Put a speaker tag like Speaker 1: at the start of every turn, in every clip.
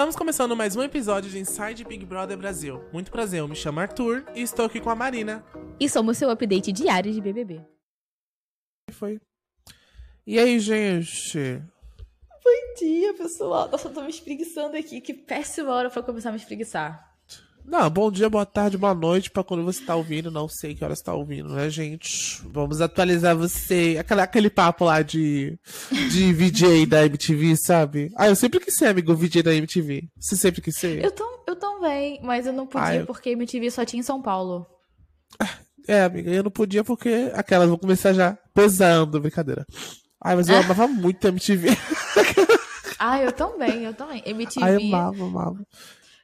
Speaker 1: Estamos começando mais um episódio de Inside Big Brother Brasil. Muito prazer, eu me chamo Arthur e estou aqui com a Marina.
Speaker 2: E somos seu update diário de BBB.
Speaker 1: Foi. E aí, gente?
Speaker 2: Bom dia, pessoal. Nossa, eu tô me espreguiçando aqui. Que péssima hora pra começar a me espreguiçar.
Speaker 1: Não, bom dia, boa tarde, boa noite pra quando você tá ouvindo. Não sei que horas tá ouvindo, né, gente? Vamos atualizar você. Aquela, aquele papo lá de, de VJ da MTV, sabe? Ah, eu sempre quis ser amigo VJ da MTV. Você sempre quis ser?
Speaker 2: Eu, tam, eu também, mas eu não podia
Speaker 1: Ah, eu-
Speaker 2: porque MTV só tinha em São Paulo.
Speaker 1: É, amiga, eu não podia porque aquelas vão começar já pesando, brincadeira. Ai, mas eu amava muito a MTV.
Speaker 2: Ah, eu também, eu também. MTV.
Speaker 1: Ai, eu amava, amava.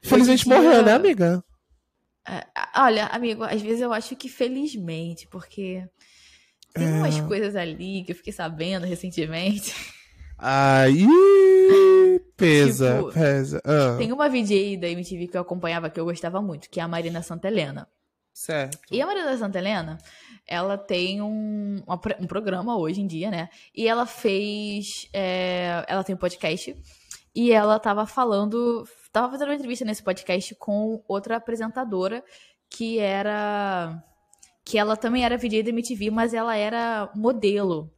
Speaker 1: Infelizmente
Speaker 2: dia-
Speaker 1: morreu, né, amiga?
Speaker 2: É, olha, amigo, às vezes eu acho que felizmente, porque tem
Speaker 1: É.
Speaker 2: umas coisas ali que eu fiquei sabendo recentemente.
Speaker 1: Aí, pesa,
Speaker 2: Tipo,
Speaker 1: pesa. Ah,
Speaker 2: Tem uma VJ da MTV que eu acompanhava que eu gostava muito, que é a Marina Santelena.
Speaker 1: certo.
Speaker 2: E a Marina Santa Helena, ela tem um, uma um programa hoje em dia, né? E ela fez. é, ela tem um podcast. E ela tava falando. Tava fazendo uma entrevista nesse podcast com outra apresentadora que era. Que ela também era VJ da MTV, mas ela era modelo.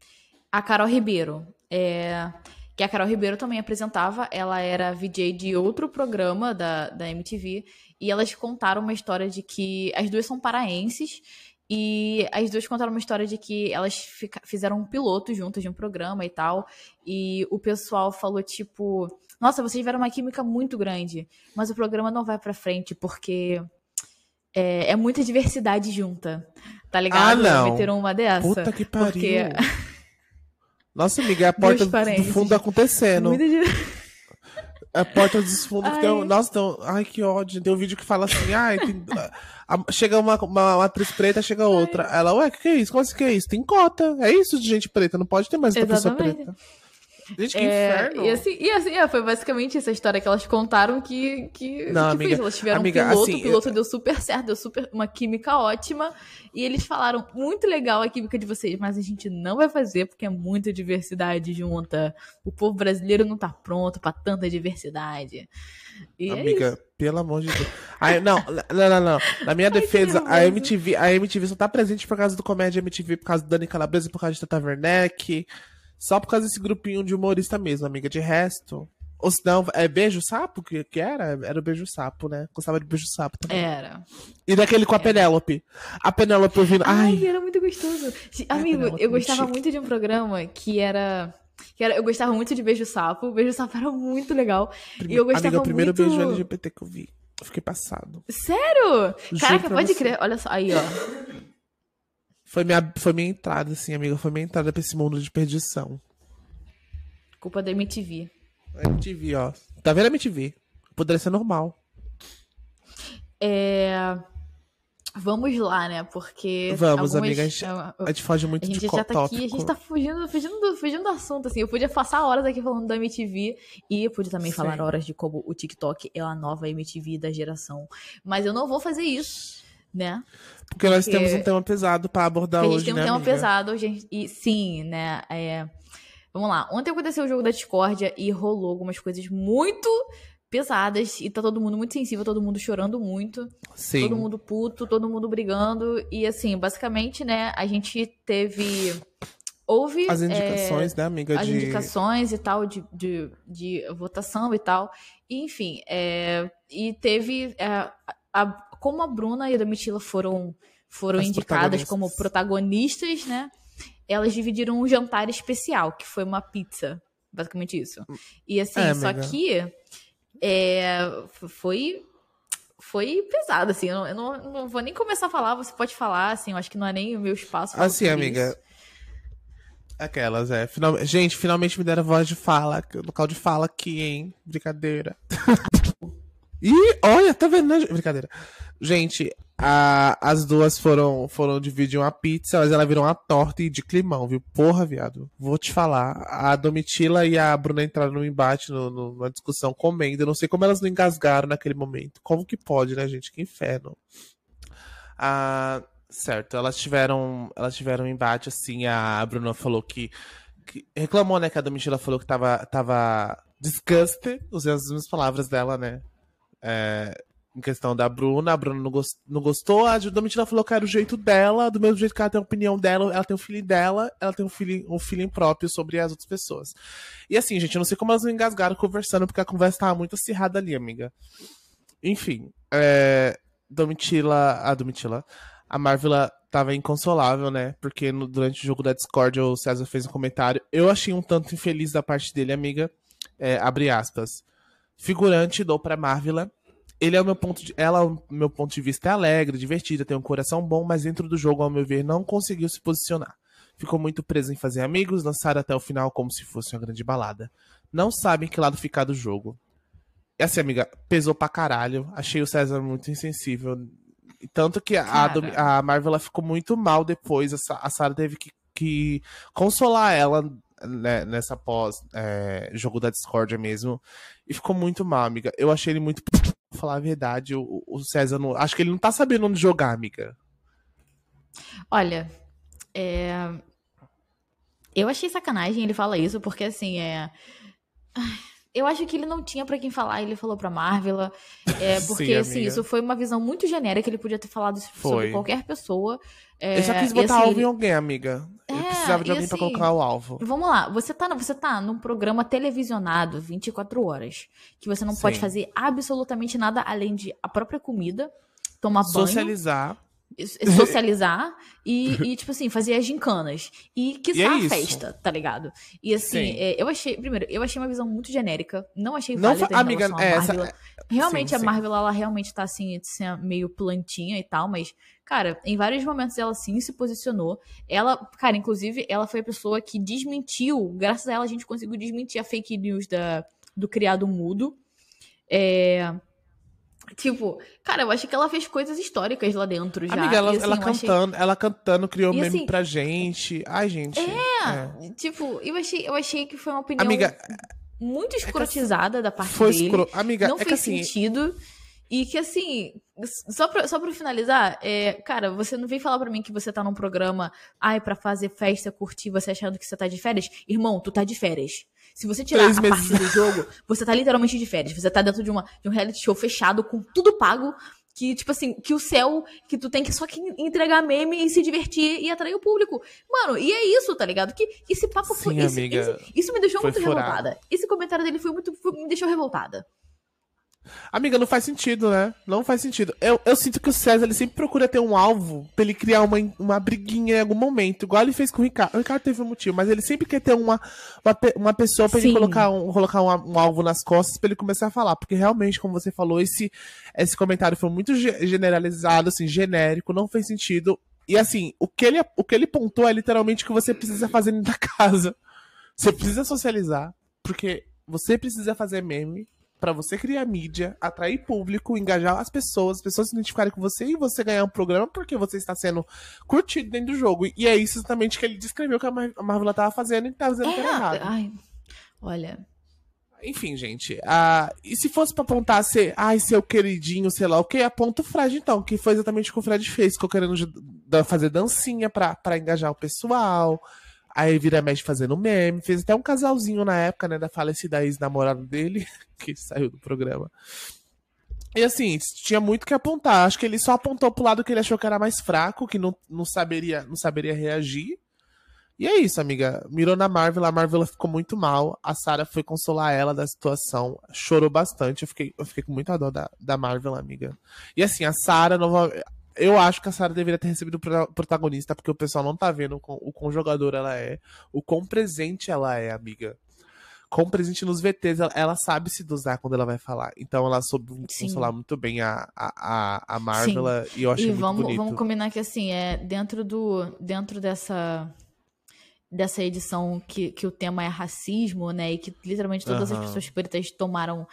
Speaker 2: A Carol Ribeiro. É, que a Carol Ribeiro também apresentava. Ela era VJ de outro programa da, da MTV. E elas contaram uma história de que as duas são paraenses e as duas contaram uma história de que elas fica- fizeram um piloto juntas de um programa e tal. E o pessoal falou tipo: Nossa, vocês tiveram uma química muito grande, mas o programa não vai pra frente porque é, é muita diversidade junta. Tá ligado?
Speaker 1: Ah, não.
Speaker 2: Meteram uma dessa.
Speaker 1: Puta que pariu.
Speaker 2: Porque
Speaker 1: Nossa, amiga, é a porta do fundo acontecendo.
Speaker 2: muita di-
Speaker 1: A porta dos fundos que tem.
Speaker 2: Ai.
Speaker 1: Nossa, então, ai, que ódio. Tem um vídeo que fala assim, ai, tem- a- chega uma, uma, uma atriz preta, chega outra. Ela, ué, o que, que é isso? Como assim que é isso? Tem cota. É isso de gente preta, não pode ter mais outra pessoa preta. Gente, que
Speaker 2: É,
Speaker 1: inferno.
Speaker 2: E assim, e assim é, foi basicamente essa história que elas contaram que, que,
Speaker 1: Não,
Speaker 2: que
Speaker 1: amiga,
Speaker 2: fez. Elas tiveram
Speaker 1: amiga,
Speaker 2: um piloto,
Speaker 1: assim,
Speaker 2: o piloto deu super certo, deu super uma química ótima. E eles falaram, muito legal a química de vocês, mas a gente não vai fazer porque é muita diversidade junta. O povo brasileiro não tá pronto pra tanta diversidade. E é.
Speaker 1: Amiga, pelo amor de Deus. Não, não, não, não. Na minha defesa, a. MTV, a MTV só tá presente por causa do Comédia MTV, por causa do Dani Calabresa, por causa de Tata Werneck. Só por causa desse grupinho de humorista mesmo, amiga. De resto. Ou se não, é Beijo Sapo que, que era? Era o Beijo Sapo, né? Gostava de Beijo Sapo também.
Speaker 2: Era.
Speaker 1: E daquele com a Penélope. A Penélope ouvindo.
Speaker 2: Ai,
Speaker 1: Ai,
Speaker 2: era muito gostoso. Amigo, eu
Speaker 1: muito
Speaker 2: gostava
Speaker 1: chique.
Speaker 2: muito de um programa que era. Que era, eu gostava muito de Beijo Sapo. Beijo Sapo era muito legal.
Speaker 1: prime-
Speaker 2: E eu gostava
Speaker 1: amiga, o primeiro
Speaker 2: muito...
Speaker 1: beijo LGBT que eu vi. Eu fiquei passado.
Speaker 2: Sério?
Speaker 1: Juro
Speaker 2: Caraca, pode
Speaker 1: você.
Speaker 2: crer. Olha só, aí, ó.
Speaker 1: Foi minha, foi minha entrada, assim, amiga. Foi minha entrada pra esse mundo de perdição.
Speaker 2: Culpa da MTV.
Speaker 1: MTV, ó. Tá vendo a MTV? Poderia ser normal.
Speaker 2: É... Vamos lá, né? Porque.
Speaker 1: Vamos,
Speaker 2: algumas-
Speaker 1: amiga, a gente-
Speaker 2: a-
Speaker 1: gente foge muito
Speaker 2: A gente
Speaker 1: de
Speaker 2: já tá aqui, a gente tá fugindo, fugindo, do, fugindo do assunto, assim. Eu podia passar horas aqui falando da MTV e eu podia também
Speaker 1: Sim.
Speaker 2: falar horas de como o TikTok é a nova MTV da geração. Mas eu não vou fazer isso, né?
Speaker 1: Porque nós
Speaker 2: porque-
Speaker 1: temos um tema pesado pra abordar
Speaker 2: Porque a gente
Speaker 1: hoje,
Speaker 2: tem um
Speaker 1: né,
Speaker 2: tema
Speaker 1: amiga?
Speaker 2: pesado, gente. E sim, né? é, Vamos lá. Ontem aconteceu o jogo da discórdia e rolou algumas coisas muito pesadas. E tá todo mundo muito sensível, todo mundo chorando muito.
Speaker 1: Sim.
Speaker 2: Todo mundo puto, todo mundo brigando. E assim, basicamente, né, a gente teve. Houve.
Speaker 1: As
Speaker 2: é,
Speaker 1: indicações, né, amiga?
Speaker 2: as
Speaker 1: de...
Speaker 2: indicações e tal, de, de, de votação e tal. E, enfim, é, e teve. é, a- como a Bruna e a Domitila foram, foram
Speaker 1: As
Speaker 2: indicadas
Speaker 1: protagonistas.
Speaker 2: como protagonistas, né? Elas dividiram um jantar especial, que foi uma pizza. Basicamente isso. E assim,
Speaker 1: É,
Speaker 2: só
Speaker 1: amiga.
Speaker 2: que é, foi. Foi pesado, assim. Eu não, eu não, vou nem começar a falar, você pode falar, assim, eu acho que não é nem o meu espaço.
Speaker 1: Assim, amiga.
Speaker 2: isso.
Speaker 1: Aquelas, é. Final... Gente, finalmente me deram voz de fala. Local de fala aqui, hein? Brincadeira. Ih, olha, tá vendo, né? Brincadeira. Gente, a- as duas foram, foram dividir uma pizza, mas ela virou uma torta e de climão, viu? Porra, viado. Vou te falar. A Domitila e a Bruna entraram num embate, no, no- numa discussão comendo. Eu não sei como elas não engasgaram naquele momento. Como que pode, né, gente? Que inferno. Ah, certo, elas tiveram, elas tiveram um embate, assim, a Bruna falou que, que- reclamou, né, que a Domitila falou que tava, tava disgusted, usei as mesmas palavras dela, né? É, em questão da Bruna, a Bruna não, gost, não gostou, a Domitila falou que era o jeito dela, do mesmo jeito que ela tem a opinião dela, ela tem o feeling dela, ela tem um feeling, um feeling próprio sobre as outras pessoas. E assim, gente, eu não sei como elas não engasgaram conversando, porque a conversa tava muito acirrada ali, amiga. Enfim, é, Domitila, a Domitila, a Marvela tava inconsolável, né? Porque no, durante o jogo da Discord o César fez um comentário. Eu achei um tanto infeliz da parte dele, amiga. É, abre aspas. Figurante, dou pra Marvela ele é o meu ponto de, ela, o meu ponto de vista, é alegre, divertida, tem um coração bom, mas dentro do jogo, ao meu ver, não conseguiu se posicionar. Ficou muito preso em fazer amigos, lançar até o final como se fosse uma grande balada. Não sabem que lado ficar do jogo. E assim, amiga, pesou pra caralho. Achei o César muito insensível. Tanto que a, a Marvel ela ficou muito mal depois. A Sarah teve que, que consolar ela né, nessa pós é, jogo da discórdia mesmo. E ficou muito mal, amiga. Eu achei ele muito falar a verdade, o, o César não. Acho que ele não tá sabendo onde jogar, amiga.
Speaker 2: Olha, é... eu achei sacanagem ele falar isso, porque assim, é. Eu acho que ele não tinha para quem falar, ele falou pra Marvel. É, porque, Sim, assim, isso foi uma visão muito genérica, ele podia ter falado foi. sobre qualquer pessoa.
Speaker 1: É, ele só quis botar assim, alvo em alguém, amiga. Ele é, precisava de alguém assim, pra colocar o alvo.
Speaker 2: Vamos lá, você tá, você tá num programa televisionado 24 horas, que você não Sim. pode fazer absolutamente nada além de a própria comida, tomar
Speaker 1: banho. Socializar
Speaker 2: e, e, tipo assim, fazer as gincanas. E que é a festa, tá ligado? E assim, é, eu achei. Primeiro, eu achei uma visão muito genérica. Não achei não válida amiga, é, essa, Realmente, sim, a Marvel, ela realmente tá assim, meio plantinha e tal, mas, cara, em vários momentos ela sim se posicionou. Ela, cara, inclusive, ela foi a pessoa que desmentiu. Graças a ela, a gente conseguiu desmentir a fake news da, do criado mudo. É, Tipo, cara, eu acho que ela fez coisas históricas lá dentro já.
Speaker 1: Amiga, ela, e, assim, ela cantando, achei... ela cantando, criou e, meme assim, pra gente. Ai, gente.
Speaker 2: É, é, tipo, eu achei, eu achei que foi uma opinião Amiga, muito é escrotizada é da parte foi dele. Escro...
Speaker 1: Amiga,
Speaker 2: não
Speaker 1: é
Speaker 2: fez
Speaker 1: assim...
Speaker 2: sentido. E que assim, só pra, só pra finalizar, é, cara, você não vem falar pra mim que você tá num programa, ai, pra fazer festa, curtir, você achando que você tá de férias. Irmão, tu tá de férias. Se você tirar Três a meses. parte do jogo, você tá literalmente de férias. Você tá dentro de, uma, de um reality show fechado, com tudo pago, que, tipo assim, que o céu, que tu tem que só que entregar meme e se divertir e atrair o público. Mano, e é isso, tá ligado? Que esse papo Sim, foi. Amiga, esse, isso me deixou muito furado. revoltada. Esse comentário dele foi muito. Foi, me deixou revoltada.
Speaker 1: Amiga, não faz sentido, né? Não faz sentido. Eu, eu sinto que o César ele sempre procura ter um alvo pra ele criar uma, uma briguinha em algum momento, igual ele fez com o Ricardo. O Ricardo teve um motivo, mas ele sempre quer ter uma, uma, uma pessoa pra Sim. ele colocar, um, colocar um, um, alvo nas costas pra ele começar a falar. Porque realmente, como você falou, esse, esse comentário foi muito generalizado, assim, genérico, não fez sentido. E assim, o que ele, o que ele pontuou é literalmente o que você precisa fazer dentro da casa. Você precisa socializar, porque você precisa fazer meme, para você criar mídia, atrair público, engajar as pessoas, as pessoas se identificarem com você e você ganhar um programa porque você está sendo curtido dentro do jogo. E é isso exatamente que ele descreveu que a Marvel estava fazendo e estava fazendo é, errado.
Speaker 2: Ai, olha.
Speaker 1: Enfim, gente. Uh, e se fosse pra apontar ser, ai, seu queridinho, sei lá o que, aponta o Fred, então, que foi exatamente o que o Fred fez. Ficou querendo fazer dancinha pra, pra engajar o pessoal. Aí vira mexe fazendo meme. Fez até um casalzinho na época, né? Da falecida ex-namorada dele, que saiu do programa. E assim, tinha muito que apontar. Acho que ele só apontou pro lado que ele achou que era mais fraco, que não, não, saberia, não saberia reagir. E é isso, amiga. Mirou na Marvel, a Marvel ficou muito mal. A Sarah foi consolar ela da situação. Chorou bastante. Eu fiquei, eu fiquei com muita dor da, da Marvel, amiga. E assim, a Sarah, eu acho que a Sarah deveria ter recebido o protagonista, porque o pessoal não tá vendo o quão jogadora ela é, o quão presente ela é, amiga. Com presente nos VTs, ela, ela, sabe se dosar quando ela vai falar. Então ela soube falar muito bem a, a, a Marvel e eu achei e muito
Speaker 2: vamos,
Speaker 1: bonito.
Speaker 2: vamos combinar que assim, é dentro do dentro dessa dessa edição que, que o tema é racismo, né? E que literalmente todas uhum. as pessoas pretas tomaram,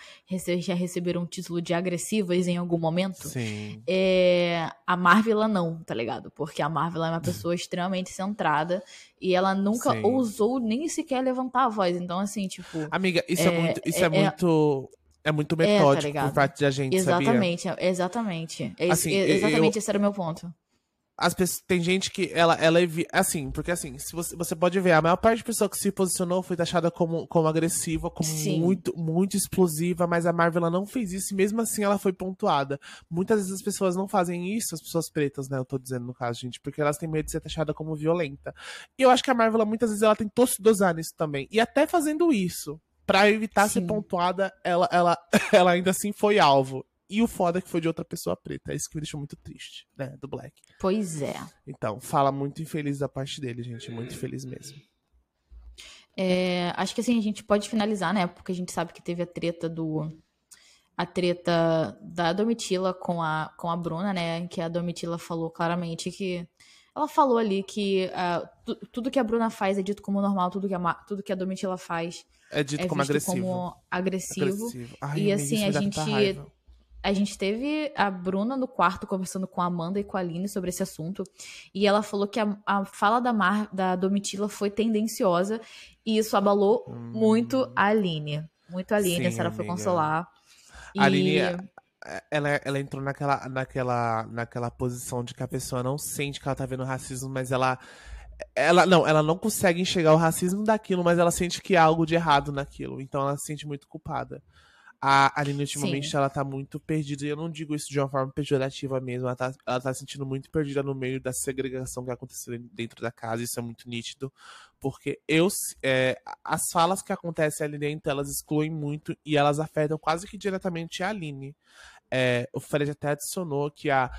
Speaker 2: já receberam o título de agressivas em algum momento.
Speaker 1: Sim.
Speaker 2: É, a Marvel não, tá ligado? Porque a Marvel é uma pessoa extremamente centrada e ela nunca Sim. ousou nem sequer levantar a voz. Então, assim, tipo.
Speaker 1: Amiga, isso é, é muito. Isso é, é muito. É muito metódico é, tá por parte da gente,
Speaker 2: exatamente,
Speaker 1: sabia?
Speaker 2: Exatamente, é, assim, exatamente. Esse era o meu ponto.
Speaker 1: As pessoas, tem gente que ela, ela assim, porque assim, se você, você pode ver, a maior parte da pessoa que se posicionou foi taxada como, como agressiva, como
Speaker 2: Sim.
Speaker 1: muito, muito explosiva, mas a Marvel ela não fez isso e mesmo assim ela foi pontuada. Muitas vezes as pessoas não fazem isso, as pessoas pretas, né, eu tô dizendo no caso, gente, porque elas têm medo de ser taxada como violenta. E eu acho que a Marvel muitas vezes ela tentou se dosar nisso também. E até fazendo isso, pra evitar ser
Speaker 2: Sim.
Speaker 1: pontuada, ela, ela, ela ainda assim foi alvo. E o foda é que foi de outra pessoa preta. É isso que me deixou muito triste, né? Do Black.
Speaker 2: Pois é.
Speaker 1: Então, fala muito infeliz da parte dele, gente. Muito infeliz mesmo.
Speaker 2: É, acho que assim a gente pode finalizar, né? Porque a gente sabe que teve a treta do. A treta da Domitila com a, com a Bruna, né? Em que a Domitila falou claramente que. Ela falou ali que tu- tudo que a Bruna faz é dito como normal, tudo que a, tudo que a Domitila faz
Speaker 1: É dito
Speaker 2: é
Speaker 1: como agressivo.
Speaker 2: como agressivo.
Speaker 1: Agressivo. Ai,
Speaker 2: E, assim, a gente-. A gente teve a Bruna no quarto conversando com a Amanda e com a Aline sobre esse assunto. E ela falou que a, a fala da, Mar, da Domitila foi tendenciosa. E isso abalou muito a Aline. Muito a Aline,
Speaker 1: Hum. Sim,
Speaker 2: ela foi consolar. E...
Speaker 1: A Aline, é, ela, ela entrou naquela, naquela, naquela posição de que a pessoa não sente que ela tá vendo racismo, mas ela. Ela não, ela não consegue enxergar o racismo daquilo, mas ela sente que há algo de errado naquilo. Então ela se sente muito culpada. A Aline, ultimamente,
Speaker 2: Sim.
Speaker 1: ela tá muito perdida. E eu não digo isso de uma forma pejorativa mesmo. Ela tá, ela tá se sentindo muito perdida no meio da segregação que aconteceu dentro da casa. Isso é muito nítido. Porque eu, é, as falas que acontecem ali dentro, elas excluem muito e elas afetam quase que diretamente a Aline. É, o Fred até adicionou que a.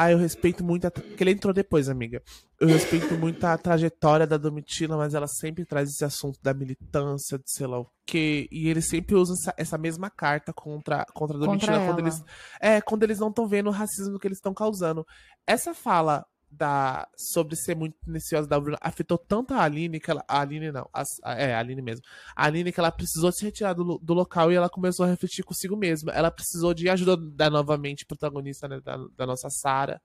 Speaker 1: Ah, eu respeito muito a. Porque ele entrou depois, amiga. Eu respeito muito a trajetória da Domitila, mas ela sempre traz esse assunto da militância, de sei lá o quê. E eles sempre usam essa, essa mesma carta contra, contra a Domitila
Speaker 2: Contra
Speaker 1: quando eles. É, quando eles não estão vendo o racismo que eles estão causando. Essa fala da sobre ser muito tendenciosa da Bruna afetou tanto a Aline que ela. A Aline não. a- é, a Aline mesmo. A Aline que ela precisou se retirar do, do local e ela começou a refletir consigo mesma. Ela precisou de ajuda da novamente protagonista né, da, da nossa Sara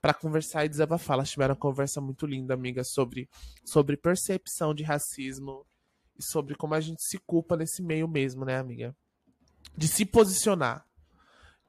Speaker 1: pra conversar e desabafar. Elas tiveram uma conversa muito linda, amiga, sobre, sobre percepção de racismo e sobre como a gente se culpa nesse meio mesmo, né, amiga? De se posicionar.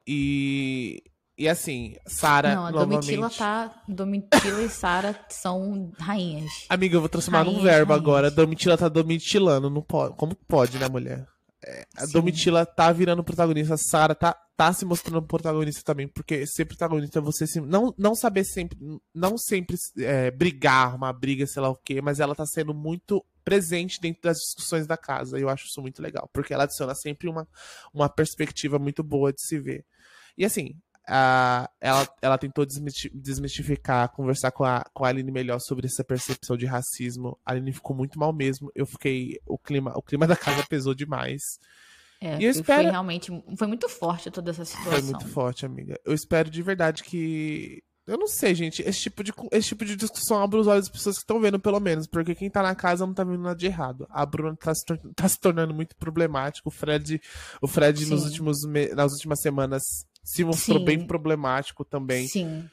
Speaker 1: E, e assim, Sara
Speaker 2: Não, a
Speaker 1: novamente...
Speaker 2: Domitila tá. Domitila e Sara são rainhas.
Speaker 1: Amiga, eu vou transformar num verbo
Speaker 2: rainhas.
Speaker 1: agora. Domitila tá domitilando. Não pode. Como pode, né, mulher? É, a
Speaker 2: Sim.
Speaker 1: Domitila tá virando protagonista. A Sarah tá, tá se mostrando protagonista também. Porque ser protagonista é você se, não, não saber sempre. Não sempre é, brigar, uma briga, sei lá o quê. Mas ela tá sendo muito presente dentro das discussões da casa. E eu acho isso muito legal. Porque ela adiciona sempre uma, uma perspectiva muito boa de se ver. E assim, a- ela, ela tentou desmisti- desmistificar, conversar com a, com a Aline melhor sobre essa percepção de racismo. A Aline ficou muito mal mesmo. Eu fiquei. O clima, o clima da casa pesou demais.
Speaker 2: É,
Speaker 1: E eu espero-
Speaker 2: foi realmente. Foi muito forte toda essa situação.
Speaker 1: Foi muito forte, amiga. Eu espero de verdade que. Eu não sei, gente. Esse tipo de, esse tipo de discussão abre os olhos das pessoas que estão vendo, pelo menos. Porque quem tá na casa não tá vendo nada de errado. A Bruna tá se, tá se tornando muito problemático. O Fred, o Fred nos últimos nas últimas semanas se mostrou
Speaker 2: Sim.
Speaker 1: bem problemático também.
Speaker 2: Sim.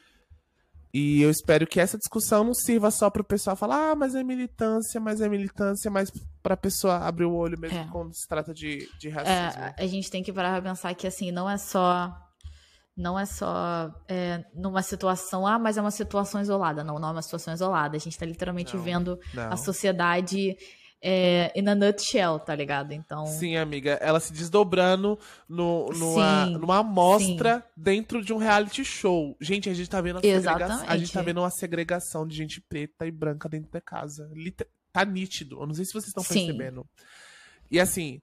Speaker 1: E eu espero que essa discussão não sirva só pro pessoal falar, ah, mas é militância, mas é militância, mas pra pessoa abrir o olho mesmo
Speaker 2: É.
Speaker 1: quando se trata de, de racismo.
Speaker 2: É, a gente tem que parar pra pensar que assim, não é só. Não é só é, numa situação, ah, mas é uma situação isolada. Não, não é uma situação isolada. A gente tá literalmente
Speaker 1: Não,
Speaker 2: vendo
Speaker 1: Não.
Speaker 2: a sociedade é, in a nutshell, tá ligado? Então.
Speaker 1: Sim, amiga, ela se desdobrando no, numa,
Speaker 2: Sim,
Speaker 1: numa amostra dentro de um reality show. Gente, a gente tá vendo a segregação. A gente tá vendo uma segregação de gente preta e branca dentro da casa. Tá nítido. Eu não sei se vocês estão
Speaker 2: Sim.
Speaker 1: percebendo. E assim,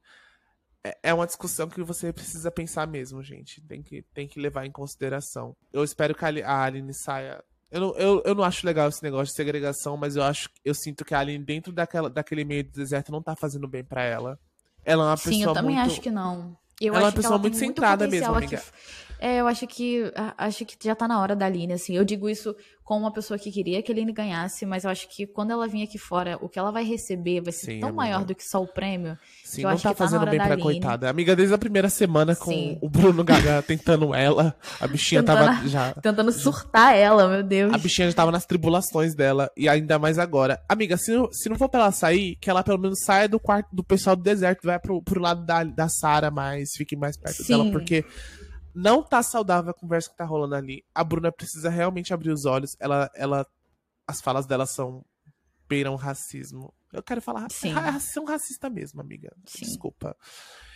Speaker 1: é- é uma discussão que você precisa pensar mesmo, gente. Tem que, tem que levar em consideração. Eu espero que a Aline saia. Eu não, eu, eu não acho legal esse negócio de segregação, mas eu acho eu sinto que a Aline, dentro daquela, daquele meio do deserto, não tá fazendo bem pra ela. Ela é uma
Speaker 2: Sim,
Speaker 1: pessoa
Speaker 2: eu também
Speaker 1: muito.
Speaker 2: acho que não. Eu
Speaker 1: Ela é uma
Speaker 2: que
Speaker 1: pessoa muito centrada mesmo, amiga.
Speaker 2: f- É, eu acho que acho que já tá na hora da Aline, assim. Eu digo isso como uma pessoa que queria que a Aline ganhasse, mas eu acho que quando ela vir aqui fora, o que ela vai receber vai ser
Speaker 1: Sim,
Speaker 2: tão
Speaker 1: amiga.
Speaker 2: maior do que só o prêmio.
Speaker 1: Sim,
Speaker 2: eu
Speaker 1: não tá
Speaker 2: que tá
Speaker 1: fazendo
Speaker 2: hora
Speaker 1: bem pra
Speaker 2: Aline.
Speaker 1: coitada. Amiga, desde a primeira semana com
Speaker 2: Sim.
Speaker 1: o Bruno Gaga tentando ela, a bichinha tava
Speaker 2: Tentando-
Speaker 1: já.
Speaker 2: Tentando surtar ela, meu Deus.
Speaker 1: A bichinha já tava nas tribulações dela, e ainda mais agora. Amiga, se não, se não for pra ela sair, que ela pelo menos saia do quarto do pessoal do deserto, vai pro, pro lado da, da Sara mais, fique mais perto
Speaker 2: Sim.
Speaker 1: dela, porque não tá saudável a conversa que tá rolando ali. A Bruna precisa realmente abrir os olhos. Ela, ela, as falas dela são beiram racismo. Eu quero falar,
Speaker 2: Sim.
Speaker 1: ra- são racista mesmo, amiga.
Speaker 2: Sim.
Speaker 1: Desculpa.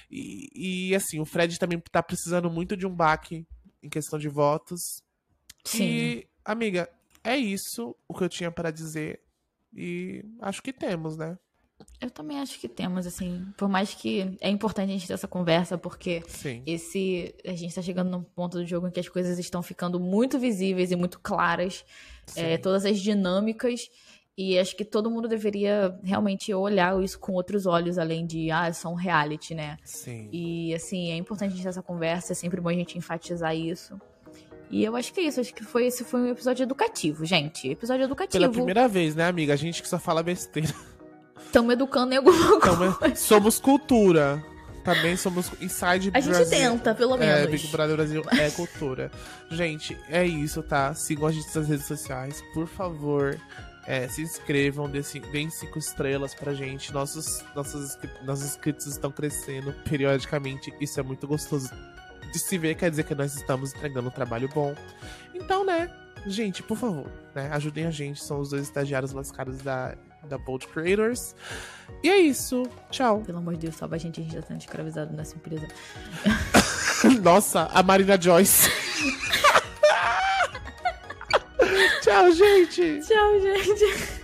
Speaker 1: E, e assim, o Fred também tá precisando muito de um baque em questão de votos.
Speaker 2: Sim.
Speaker 1: E, amiga, é isso o que eu tinha para dizer. E acho que temos, né?
Speaker 2: Eu também acho que temos, assim, por mais que é importante a gente ter essa conversa, porque
Speaker 1: Sim.
Speaker 2: esse a gente tá chegando num ponto do jogo em que as coisas estão ficando muito visíveis e muito claras, é, todas as dinâmicas, e acho que todo mundo deveria realmente olhar isso com outros olhos, além de, ah, é só um reality, né?
Speaker 1: Sim.
Speaker 2: E, assim, é importante a gente ter essa conversa, é sempre bom a gente enfatizar isso. E eu acho que é isso, acho que foi, esse foi um episódio educativo, gente. Episódio educativo.
Speaker 1: Pela primeira vez, né, amiga? A gente que só fala besteira.
Speaker 2: Estamos educando em alguma coisa.
Speaker 1: É- somos cultura. Também somos Inside
Speaker 2: A gente tenta, pelo
Speaker 1: É,
Speaker 2: menos.
Speaker 1: Big Brother Brasil é cultura. gente, é isso, tá? Sigam a gente nas redes sociais, por favor. É, se inscrevam, deem cinco estrelas pra gente. Nossos, nossos, nossos inscritos estão crescendo periodicamente. Isso é muito gostoso de se ver, quer dizer que nós estamos entregando um trabalho bom. Então, né, gente, por favor, né, ajudem a gente. São os dois estagiários lascados da, da Bold Creators. E é isso. Tchau.
Speaker 2: Pelo amor de Deus, salva a gente, a gente tá sendo escravizado nessa empresa.
Speaker 1: Nossa, a Marina Joyce. Tchau, gente.
Speaker 2: Tchau, gente.